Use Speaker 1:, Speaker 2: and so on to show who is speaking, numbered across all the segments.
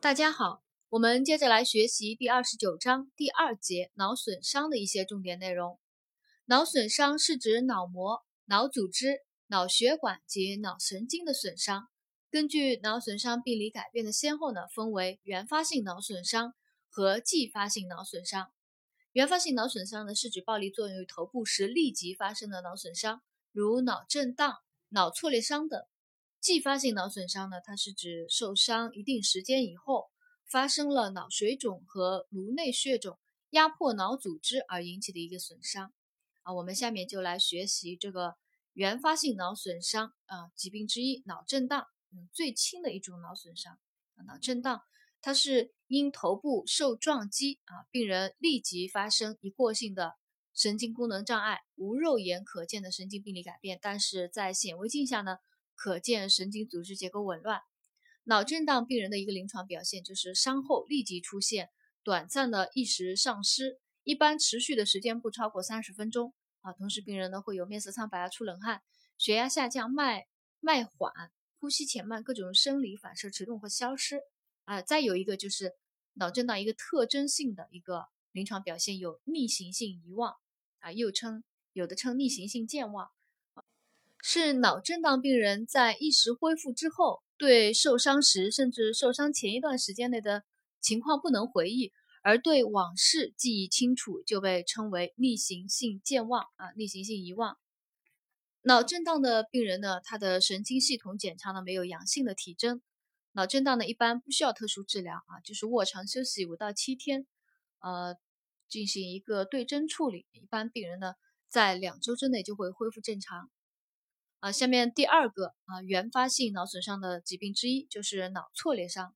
Speaker 1: 大家好，我们接着来学习第二十九章第二节脑损伤的一些重点内容。脑损伤是指脑膜、脑组织、脑血管及脑神经的损伤。根据脑损伤病理改变的先后呢，分为原发性脑损伤和继发性脑损伤。原发性脑损伤呢，是指暴力作用于头部时立即发生的脑损伤，如脑震荡、脑挫裂伤等。继发性脑损伤呢，它是指受伤一定时间以后，发生了脑水肿和颅内血肿压迫脑组织而引起的一个损伤。啊，我们下面就来学习这个原发性脑损伤啊疾病之一——脑震荡，嗯，最轻的一种脑损伤。脑震荡它是因头部受撞击啊，病人立即发生一过性的神经功能障碍，无肉眼可见的神经病理改变，但是在显微镜下呢。可见神经组织结构紊乱，脑震荡病人的一个临床表现就是伤后立即出现短暂的意识丧失，一般持续的时间不超过三十分钟啊。同时，病人呢会有面色苍白啊、出冷汗、血压下降、脉脉缓、呼吸浅慢，各种生理反射迟钝或消失啊。再有一个就是脑震荡一个特征性的一个临床表现有逆行性遗忘啊，又称有的称逆行性健忘。是脑震荡病人在意识恢复之后，对受伤时甚至受伤前一段时间内的情况不能回忆，而对往事记忆清楚，就被称为逆行性健忘啊，逆行性遗忘。脑震荡的病人呢，他的神经系统检查呢没有阳性的体征，脑震荡呢一般不需要特殊治疗啊，就是卧床休息五到七天，呃，进行一个对症处理，一般病人呢在两周之内就会恢复正常。啊，下面第二个啊，原发性脑损伤的疾病之一就是脑挫裂伤。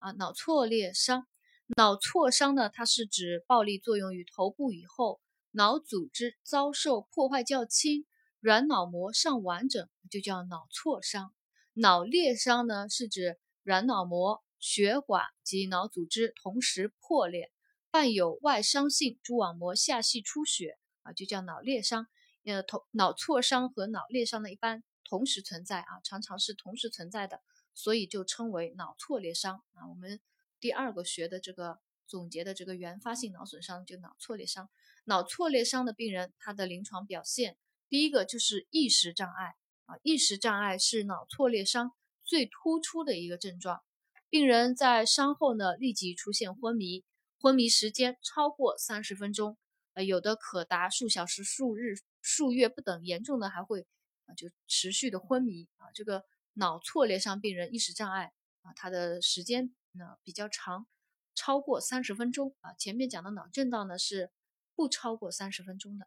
Speaker 1: 啊，脑挫裂伤，脑挫伤呢，它是指暴力作用于头部以后，脑组织遭受破坏较轻，软脑膜尚完整，就叫脑挫伤。脑裂伤呢，是指软脑膜、血管及脑组织同时破裂，伴有外伤性蛛网膜下隙出血，啊，就叫脑裂伤。呃，头脑挫伤和脑裂伤呢，一般同时存在啊，常常是同时存在的，所以就称为脑挫裂伤啊。我们第二个学的这个总结的这个原发性脑损伤就脑挫裂伤。脑挫裂伤的病人，他的临床表现，第一个就是意识障碍啊，意识障碍是脑挫裂伤最突出的一个症状。病人在伤后呢，立即出现昏迷，昏迷时间超过三十分钟，呃，有的可达数小时、数日。数月不等，严重的还会啊就持续的昏迷啊。这个脑挫裂伤病人意识障碍啊，它的时间呢比较长，超过三十分钟啊。前面讲的脑震荡呢是不超过三十分钟的。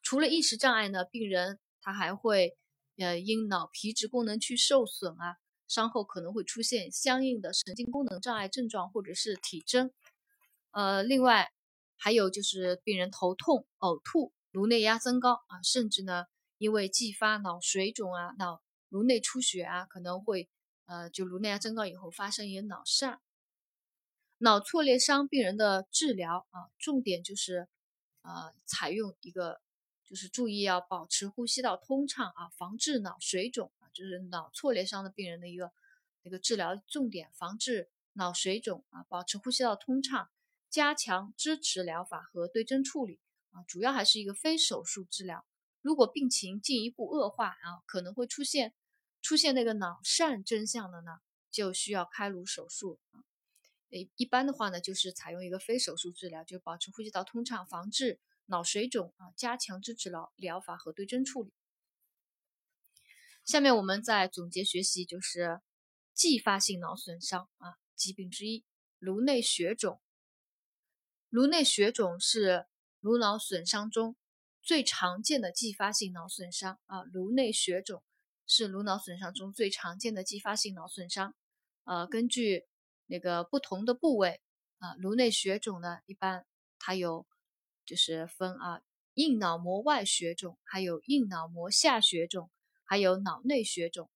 Speaker 1: 除了意识障碍呢，病人他还会呃因脑皮质功能区受损啊，伤后可能会出现相应的神经功能障碍症状或者是体征。呃，另外还有就是病人头痛、呕吐。颅内压增高啊，甚至呢，因为继发脑水肿啊、脑颅内出血啊，可能会呃，就颅内压增高以后发生一个脑疝。脑挫裂伤病人的治疗啊，重点就是呃，采用一个就是注意要保持呼吸道通畅啊，防治脑水肿啊，就是脑挫裂伤的病人的一个一个治疗重点，防治脑水肿啊，保持呼吸道通畅，加强支持疗法和对症处理。啊，主要还是一个非手术治疗。如果病情进一步恶化啊，可能会出现出现那个脑疝征象的呢，就需要开颅手术啊。一一般的话呢，就是采用一个非手术治疗，就保持呼吸道通畅，防治脑水肿啊，加强支持疗疗法和对症处理。下面我们再总结学习，就是继发性脑损伤啊疾病之一——颅内血肿。颅内血肿是。颅脑损伤中最常见的继发性脑损伤啊，颅内血肿是颅脑损伤中最常见的继发性脑损伤。呃，根据那个不同的部位啊，颅内血肿呢，一般它有就是分啊，硬脑膜外血肿，还有硬脑膜下血肿，还有脑内血肿。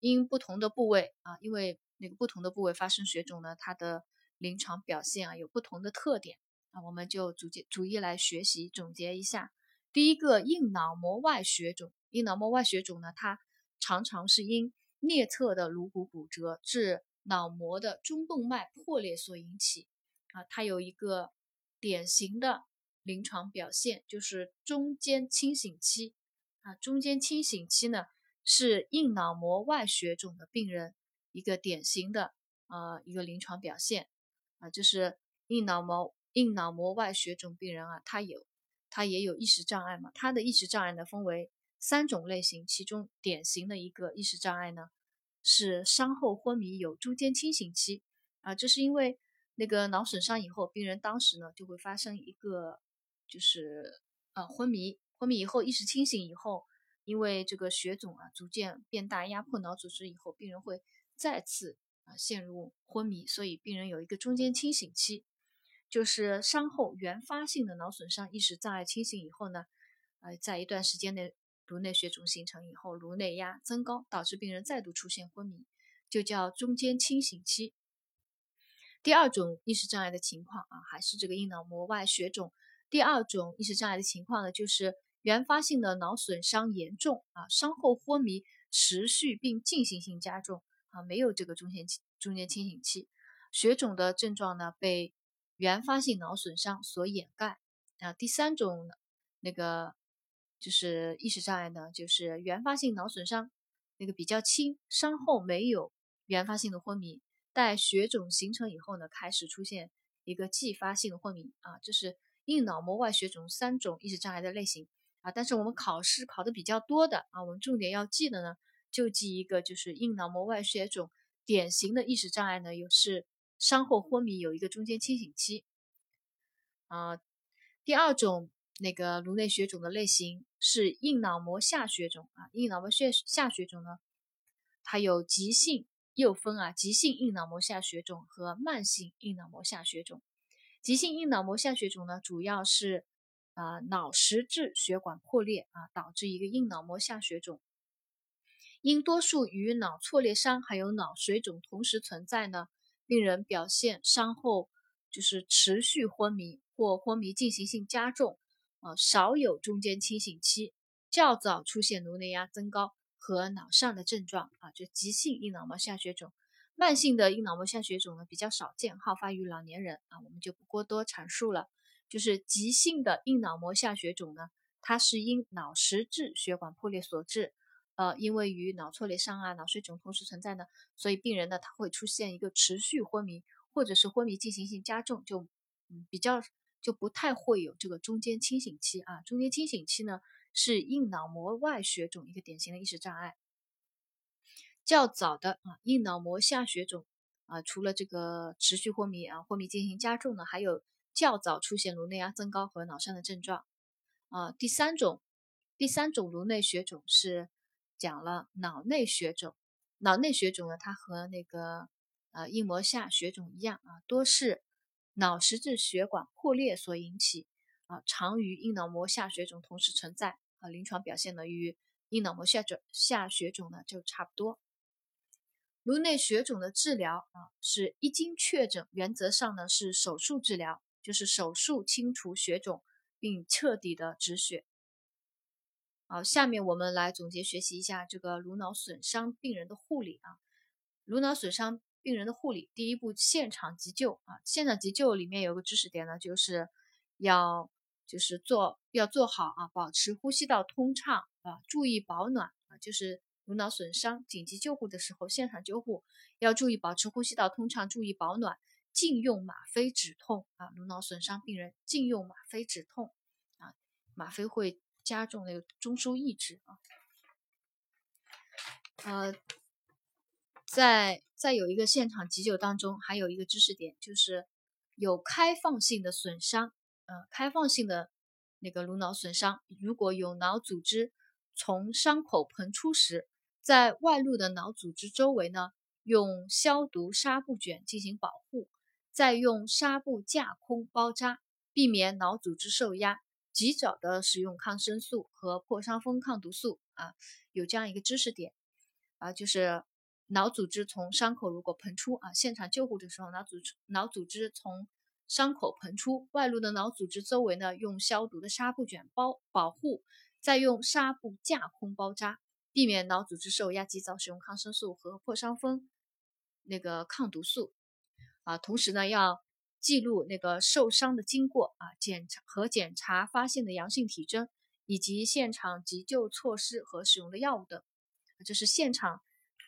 Speaker 1: 因不同的部位啊，因为那个不同的部位发生血肿呢，它的临床表现啊有不同的特点。那我们就逐渐逐一来学习总结一下。第一个，硬脑膜外血肿。硬脑膜外血肿呢，它常常是因颞侧的颅骨骨折致脑膜的中动脉破裂所引起啊，它有一个典型的临床表现，就是中间清醒期啊。中间清醒期呢，是硬脑膜外血肿的病人一个典型的呃一个临床表现啊，就是硬脑膜硬脑膜外血肿病人啊，他有他也有意识障碍嘛，他的意识障碍呢分为三种类型，其中典型的一个意识障碍呢。是伤后昏迷有中间清醒期啊，这是因为那个脑损伤以后，病人当时呢就会发生一个就是呃昏迷，昏迷以后意识清醒以后，因为这个血肿啊逐渐变大，压迫脑组织以后，病人会再次啊陷入昏迷，所以病人有一个中间清醒期，就是伤后原发性的脑损伤意识障碍清醒以后呢，呃在一段时间内。颅内血肿形成以后，颅内压增高，导致病人再度出现昏迷，就叫中间清醒期。第二种意识障碍的情况啊，还是这个硬脑膜外血肿。第二种意识障碍的情况呢，就是原发性的脑损伤严重啊，伤后昏迷持续并进行性加重啊，没有这个中间中间清醒期，血肿的症状呢被原发性脑损伤所掩盖啊。第三种那个。就是意识障碍呢，就是原发性脑损伤，那个比较轻，伤后没有原发性的昏迷，待血肿形成以后呢，开始出现一个继发性的昏迷啊，这是硬脑膜外血肿三种意识障碍的类型啊。但是我们考试考的比较多的啊，我们重点要记的呢，就记一个就是硬脑膜外血肿典型的意识障碍呢，有是伤后昏迷有一个中间清醒期啊。第二种。那个颅内血肿的类型是硬脑膜下血肿啊，硬脑膜血下血肿呢，它有急性，又分啊急性硬脑膜下血肿和慢性硬脑膜下血肿。急性硬脑膜下血肿呢，主要是啊脑实质血管破裂啊导致一个硬脑膜下血肿，因多数与脑挫裂伤还有脑水肿同时存在呢，病人表现伤后就是持续昏迷或昏迷进行性加重。啊，少有中间清醒期，较早出现颅内压增高和脑上的症状啊，就急性硬脑膜下血肿。慢性的硬脑膜下血肿呢比较少见，好发于老年人啊，我们就不过多阐述了。就是急性的硬脑膜下血肿呢，它是因脑实质血管破裂所致，呃，因为与脑挫裂伤啊、脑水肿同时存在呢，所以病人呢他会出现一个持续昏迷，或者是昏迷进行性加重，就嗯比较。就不太会有这个中间清醒期啊，中间清醒期呢是硬脑膜外血肿一个典型的意识障碍。较早的啊硬脑膜下血肿啊，除了这个持续昏迷啊，昏迷进行加重呢，还有较早出现颅内压增高和脑疝的症状啊。第三种，第三种颅内血肿是讲了脑内血肿，脑内血肿呢，它和那个呃硬膜下血肿一样啊，多是。脑实质血管破裂所引起啊，常与硬脑膜下血肿同时存在啊，临床表现呢与硬脑膜下肿下血肿呢就差不多。颅内血肿的治疗啊，是一经确诊，原则上呢是手术治疗，就是手术清除血肿并彻底的止血。好，下面我们来总结学习一下这个颅脑损伤病人的护理啊，颅脑损伤。病人的护理，第一步现场急救啊，现场急救里面有个知识点呢，就是要就是做要做好啊，保持呼吸道通畅啊，注意保暖啊，就是颅脑损伤紧急救护的时候，现场救护要注意保持呼吸道通畅，注意保暖，禁用吗啡止痛啊，颅脑损伤病人禁用吗啡止痛啊，吗啡会加重那个中枢抑制啊，呃。在在有一个现场急救当中，还有一个知识点，就是有开放性的损伤，呃，开放性的那个颅脑损伤，如果有脑组织从伤口膨出时，在外露的脑组织周围呢，用消毒纱布卷进行保护，再用纱布架空包扎，避免脑组织受压，及早的使用抗生素和破伤风抗毒素啊，有这样一个知识点啊，就是。脑组织从伤口如果膨出啊，现场救护的时候，脑组脑组织从伤口膨出，外露的脑组织周围呢，用消毒的纱布卷包保护，再用纱布架空包扎，避免脑组织受压，及早使用抗生素和破伤风那个抗毒素啊，同时呢要记录那个受伤的经过啊，检查和检查发现的阳性体征，以及现场急救措施和使用的药物等，这是现场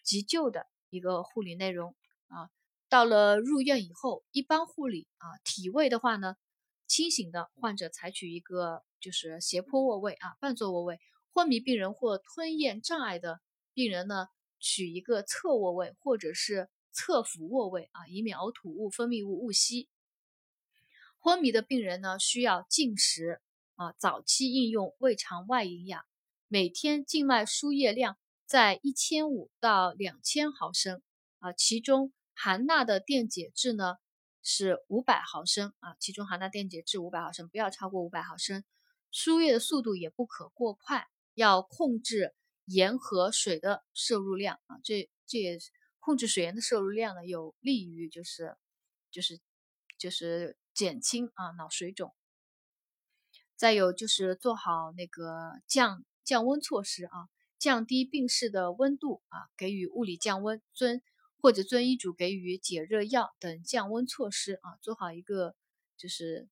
Speaker 1: 急救的一个护理内容啊。到了入院以后，一般护理啊，体位的话呢，清醒的患者采取一个就是斜坡卧位啊，半坐卧位；昏迷病人或吞咽障碍的病人呢。取一个侧卧位或者是侧俯卧位啊，以免呕吐物、分泌物误吸。昏迷的病人呢，需要进食啊，早期应用胃肠外营养，每天静脉输液量在一千五到两千毫升啊，其中含钠的电解质呢是五百毫升啊，其中含钠电解质五百毫升，不要超过五百毫升。输液的速度也不可过快，要控制。盐和水的摄入量啊，这这也控制水盐的摄入量呢，有利于就是就是就是减轻啊脑水肿。再有就是做好那个降降温措施啊，降低病室的温度啊，给予物理降温，遵或者遵医嘱给予解热药等降温措施啊，做好一个就是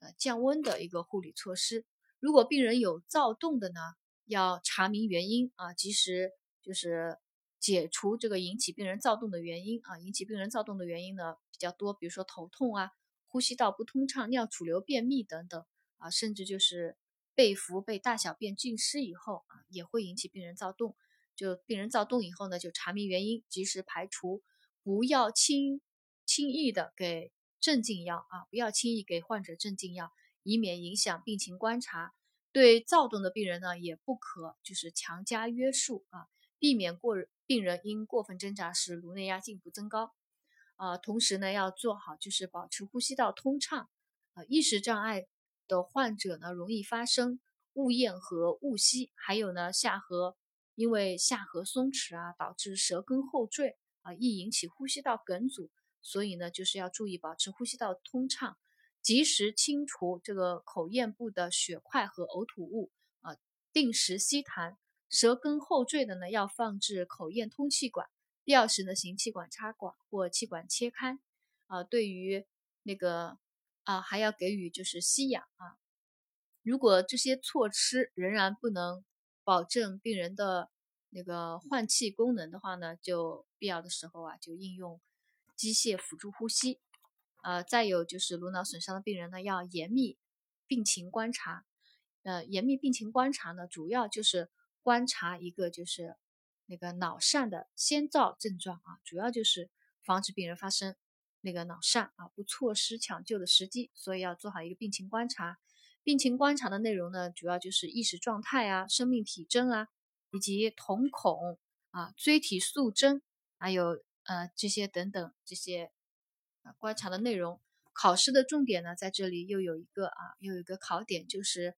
Speaker 1: 呃降温的一个护理措施。如果病人有躁动的呢？要查明原因啊，及时就是解除这个引起病人躁动的原因啊。引起病人躁动的原因呢比较多，比如说头痛啊、呼吸道不通畅、尿储留便秘等等啊，甚至就是被服被大小便浸湿以后啊，也会引起病人躁动。就病人躁动以后呢，就查明原因，及时排除，不要轻轻易的给镇静药啊，不要轻易给患者镇静药，以免影响病情观察。对躁动的病人呢，也不可就是强加约束啊，避免过病人因过分挣扎时颅内压进一步增高啊。同时呢，要做好就是保持呼吸道通畅啊。意识障碍的患者呢，容易发生误咽和误吸，还有呢下颌因为下颌松弛啊，导致舌根后坠啊，易引起呼吸道梗阻。所以呢，就是要注意保持呼吸道通畅。及时清除这个口咽部的血块和呕吐物啊，定时吸痰。舌根后坠的呢，要放置口咽通气管，必要时呢行气管插管或气管切开啊。对于那个啊，还要给予就是吸氧啊。如果这些措施仍然不能保证病人的那个换气功能的话呢，就必要的时候啊，就应用机械辅助呼吸。呃，再有就是颅脑损伤的病人呢，要严密病情观察。呃，严密病情观察呢，主要就是观察一个就是那个脑疝的先兆症状啊，主要就是防止病人发生那个脑疝啊，不错失抢救的时机。所以要做好一个病情观察。病情观察的内容呢，主要就是意识状态啊、生命体征啊，以及瞳孔啊、椎体素征，还有呃这些等等这些。啊，观察的内容，考试的重点呢，在这里又有一个啊，又有一个考点，就是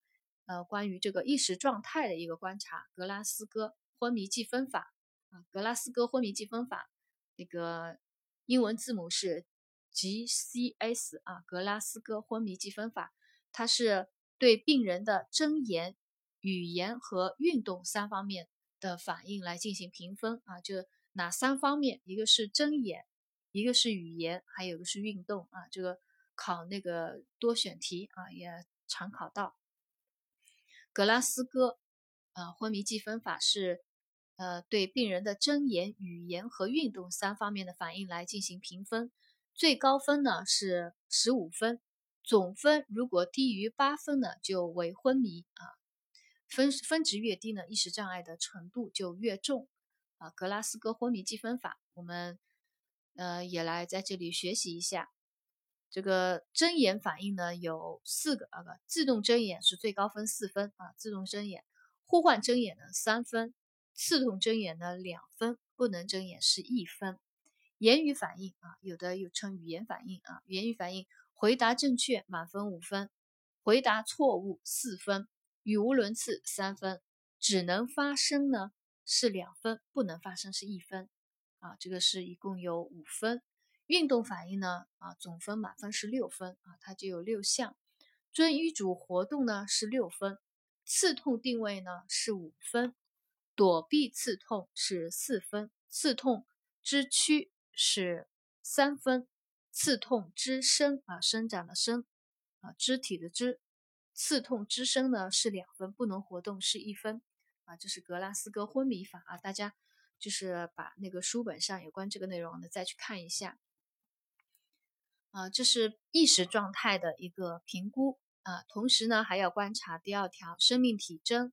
Speaker 1: 呃，关于这个意识状态的一个观察，格拉斯哥昏迷计分法啊，格拉斯哥昏迷计分法，那个英文字母是 GCS 啊，格拉斯哥昏迷计分法，它是对病人的睁眼、语言和运动三方面的反应来进行评分啊，就哪三方面？一个是睁眼。一个是语言，还有一个是运动啊，这个考那个多选题啊也常考到。格拉斯哥呃昏迷计分法是呃对病人的睁眼、语言和运动三方面的反应来进行评分，最高分呢是十五分，总分如果低于八分呢就为昏迷啊，分分值越低呢意识障碍的程度就越重啊。格拉斯哥昏迷计分法我们。呃，也来在这里学习一下，这个睁眼反应呢有四个啊，不，自动睁眼是最高分四分啊，自动睁眼，呼唤睁眼呢三分，刺痛睁眼呢两分，不能睁眼是一分。言语反应啊，有的又称语言反应啊，言语反应回答正确满分五分，回答错误四分，语无伦次三分，只能发声呢是两分，不能发声是一分。啊，这个是一共有五分，运动反应呢，啊，总分满分是六分啊，它就有六项，遵医嘱活动呢是六分，刺痛定位呢是五分，躲避刺痛是四分，刺痛之躯是三分，刺痛肢生啊，生长的生啊，肢体的肢，刺痛肢生呢是两分，不能活动是一分啊，这是格拉斯哥昏迷法啊，大家就是把那个书本上有关这个内容的再去看一下。啊，这是意识状态的一个评估啊，同时呢还要观察第二条生命体征，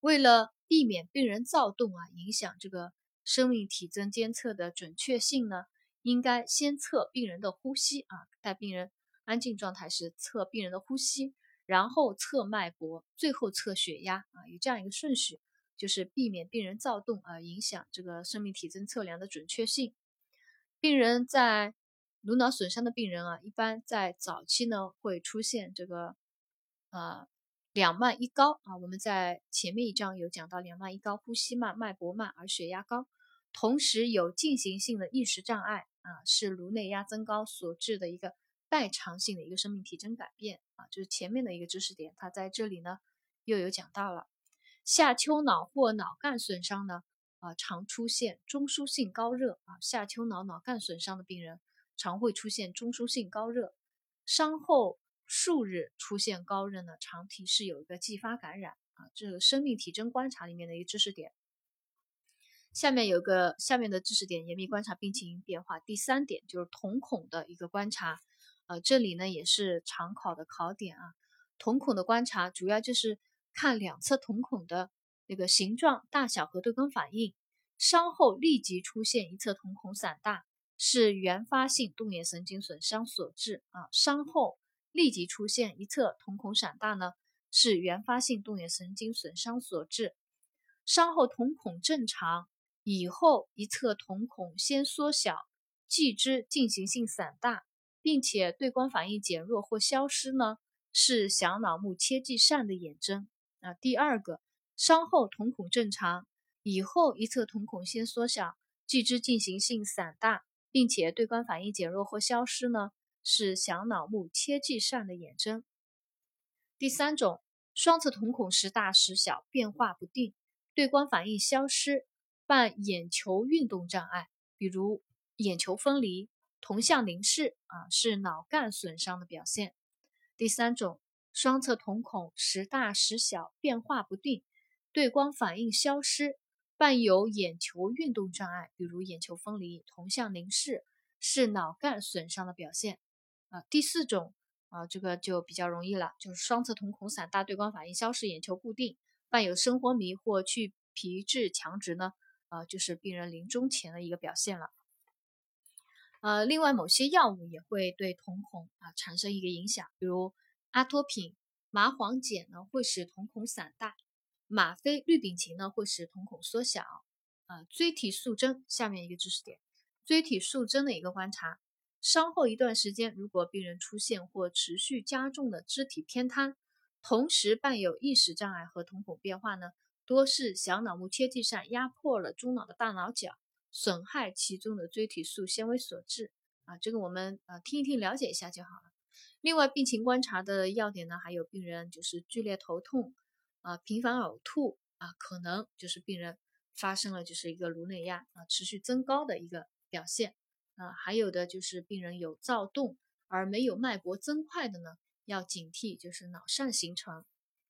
Speaker 1: 为了避免病人躁动啊，影响这个。生命体征监测的准确性呢，应该先测病人的呼吸啊，待病人安静状态时测病人的呼吸，然后测脉搏，最后测血压啊，有这样一个顺序，就是避免病人躁动啊，影响这个生命体征测量的准确性。病人在颅脑损伤的病人啊，一般在早期呢会出现这个呃。两慢一高啊，我们在前面一章有讲到两慢一高，呼吸慢，脉搏慢，而血压高，同时有进行性的意识障碍啊，是颅内压增高所致的一个代偿性的一个生命体征改变啊，就是前面的一个知识点，它在这里呢又有讲到了下丘脑或脑干损伤呢啊，常出现中枢性高热啊，下丘脑脑干损伤的病人常会出现中枢性高热，伤后。数日出现高热呢，常提示有一个继发感染啊，这个生命体征观察里面的一个知识点。下面有个下面的知识点，严密观察病情变化。第三点就是瞳孔的一个观察，呃，这里呢也是常考的考点啊。瞳孔的观察主要就是看两侧瞳孔的那个形状、大小和对光反应。伤后立即出现一侧瞳孔散大，是原发性动眼神经损伤所致啊。伤后。立即出现一侧瞳孔散大呢，是原发性动眼神经损伤所致。伤后瞳孔正常，以后一侧瞳孔先缩小，继之进行性散大，并且对光反应减弱或消失呢，是小脑目切迹疝的眼征。啊，第二个，伤后瞳孔正常，以后一侧瞳孔先缩小，继之进行性散大，并且对光反应减弱或消失呢？是小脑目切迹疝的眼征。第三种，双侧瞳孔时大时小，变化不定，对光反应消失，伴眼球运动障碍，比如眼球分离、瞳向凝视啊，是脑干损伤的表现。第三种，双侧瞳孔时大时小，变化不定，对光反应消失，伴有眼球运动障碍，比如眼球分离、瞳向凝视，是脑干损伤的表现。第四种啊，这个就比较容易了，就是双侧瞳孔散大，对光反应消失，眼球固定，伴有深昏迷或去皮质强直呢，啊，就是病人临终前的一个表现了。呃，另外某些药物也会对瞳孔啊产生一个影响，比如阿托品、麻黄碱呢会使瞳孔散大，吗啡、氯丙嗪呢会使瞳孔缩小。啊，锥体束针，下面一个知识点，锥体束针的一个观察。伤后一段时间，如果病人出现或持续加重的肢体偏瘫，同时伴有意识障碍和瞳孔变化呢，多是小脑目切迹疝压迫了中脑的大脑角，损害其中的锥体束纤维所致。啊，这个我们呃听一听了解一下就好了。另外，病情观察的要点呢，还有病人就是剧烈头痛啊，频繁呕吐啊，可能就是病人发生了就是一个颅内压啊持续增高的一个表现。啊，还有的就是病人有躁动而没有脉搏增快的呢，要警惕就是脑疝形成。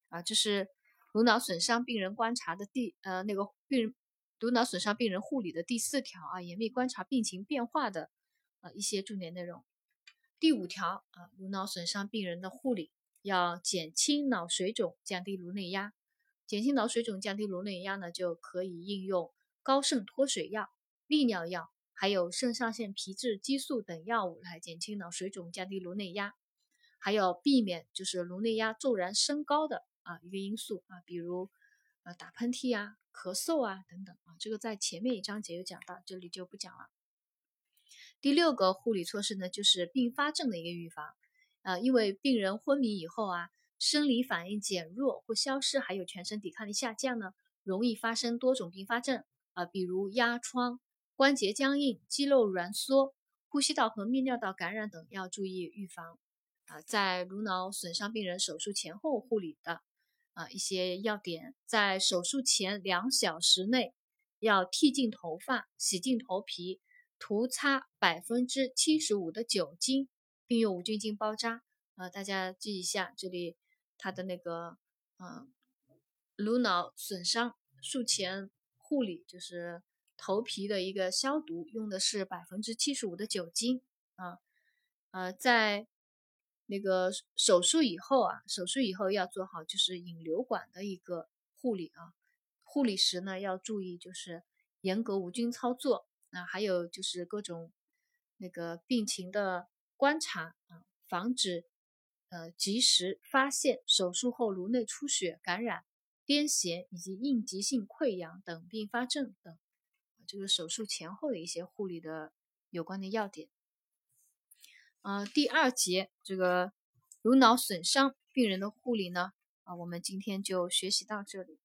Speaker 1: 啊，这是颅脑损伤病人观察的第呃那个病人颅脑损伤病人护理的第四条啊，严密观察病情变化的呃一些重点内容。第五条啊，颅脑损伤病人的护理要减轻脑水肿，降低颅内压。减轻脑水肿，降低颅内压呢，就可以应用高渗脱水药、利尿药。还有肾上腺皮质激素等药物来减轻脑水肿、降低颅内压，还有避免就是颅内压骤然升高的啊一个因素啊，比如呃打喷嚏啊、咳嗽啊等等啊，这个在前面一章节有讲到，这里就不讲了。第六个护理措施呢，就是并发症的一个预防啊，因为病人昏迷以后啊，生理反应减弱或消失，还有全身抵抗力下降呢，容易发生多种并发症啊，比如压疮。关节僵硬、肌肉挛缩、呼吸道和泌尿道感染等要注意预防。啊，在颅脑损伤病人手术前后护理的啊一些要点，在手术前两小时内要剃净头发、洗净头皮，涂擦百分之七十五的酒精，并用无菌巾包扎。啊，大家记一下，这里它的那个，嗯，颅脑损伤术前护理就是头皮的一个消毒，用的是百分之七十五的酒精啊。呃，在那个手术以后啊，手术以后要做好就是引流管的一个护理啊。护理时呢，要注意就是严格无菌操作啊，还有就是各种那个病情的观察啊，防止。呃，及时发现手术后颅内出血、感染、癫痫以及应急性溃疡等并发症等，这个手术前后的一些护理的有关的要点。呃，第二节这个颅脑损伤病人的护理呢，啊，我们今天就学习到这里。